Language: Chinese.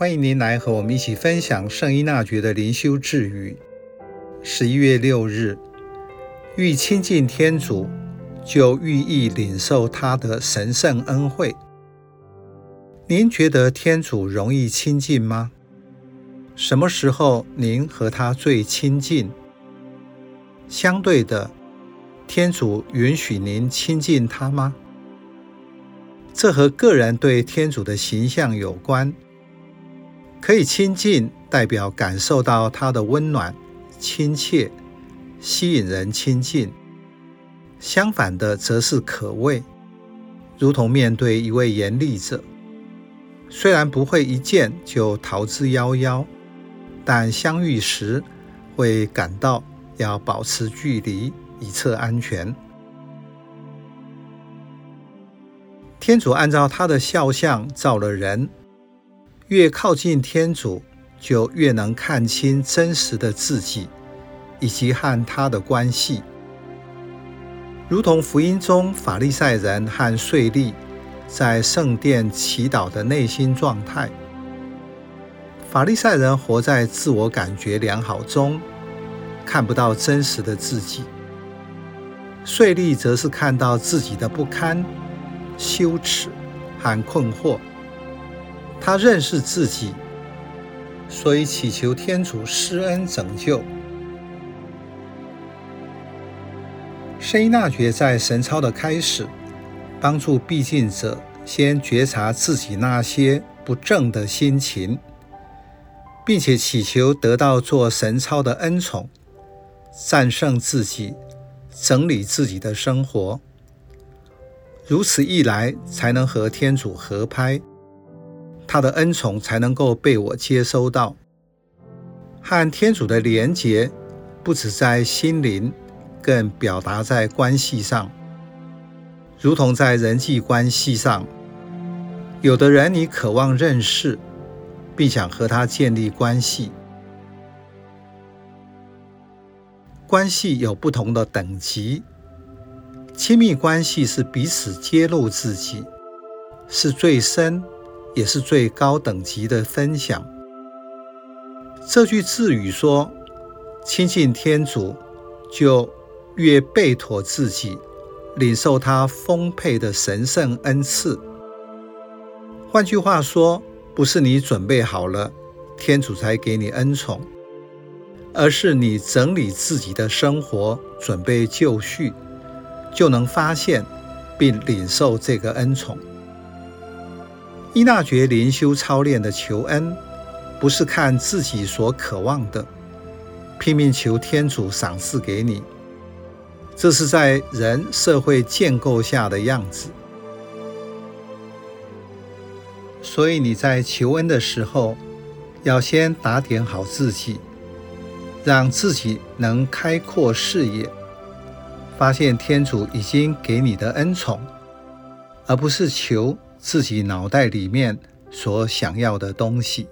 欢迎您来和我们一起分享圣依纳爵的灵修智语。十一月六日，欲亲近天主，就愈易领受他的神圣恩惠。您觉得天主容易亲近吗？什么时候您和他最亲近？相对的，天主允许您亲近他吗？这和个人对天主的形象有关。可以亲近，代表感受到他的温暖、亲切，吸引人亲近；相反的，则是可畏，如同面对一位严厉者，虽然不会一见就逃之夭夭，但相遇时会感到要保持距离，以策安全。天主按照他的肖像造了人。越靠近天主，就越能看清真实的自己，以及和他的关系。如同福音中法利赛人和税吏在圣殿祈祷的内心状态。法利赛人活在自我感觉良好中，看不到真实的自己；税吏则是看到自己的不堪、羞耻和困惑。他认识自己，所以祈求天主施恩拯救。圣依纳爵在神操的开始，帮助避静者先觉察自己那些不正的心情，并且祈求得到做神操的恩宠，战胜自己，整理自己的生活。如此一来，才能和天主合拍。他的恩宠才能够被我接收到，和天主的连结不止在心灵，更表达在关系上。如同在人际关系上，有的人你渴望认识，并想和他建立关系。关系有不同的等级，亲密关系是彼此揭露自己，是最深。也是最高等级的分享。这句智语说：“亲近天主，就越备妥自己，领受他丰沛的神圣恩赐。”换句话说，不是你准备好了，天主才给你恩宠，而是你整理自己的生活，准备就绪，就能发现并领受这个恩宠。依纳爵灵修操练的求恩，不是看自己所渴望的，拼命求天主赏赐给你，这是在人社会建构下的样子。所以你在求恩的时候，要先打点好自己，让自己能开阔视野，发现天主已经给你的恩宠，而不是求。自己脑袋里面所想要的东西。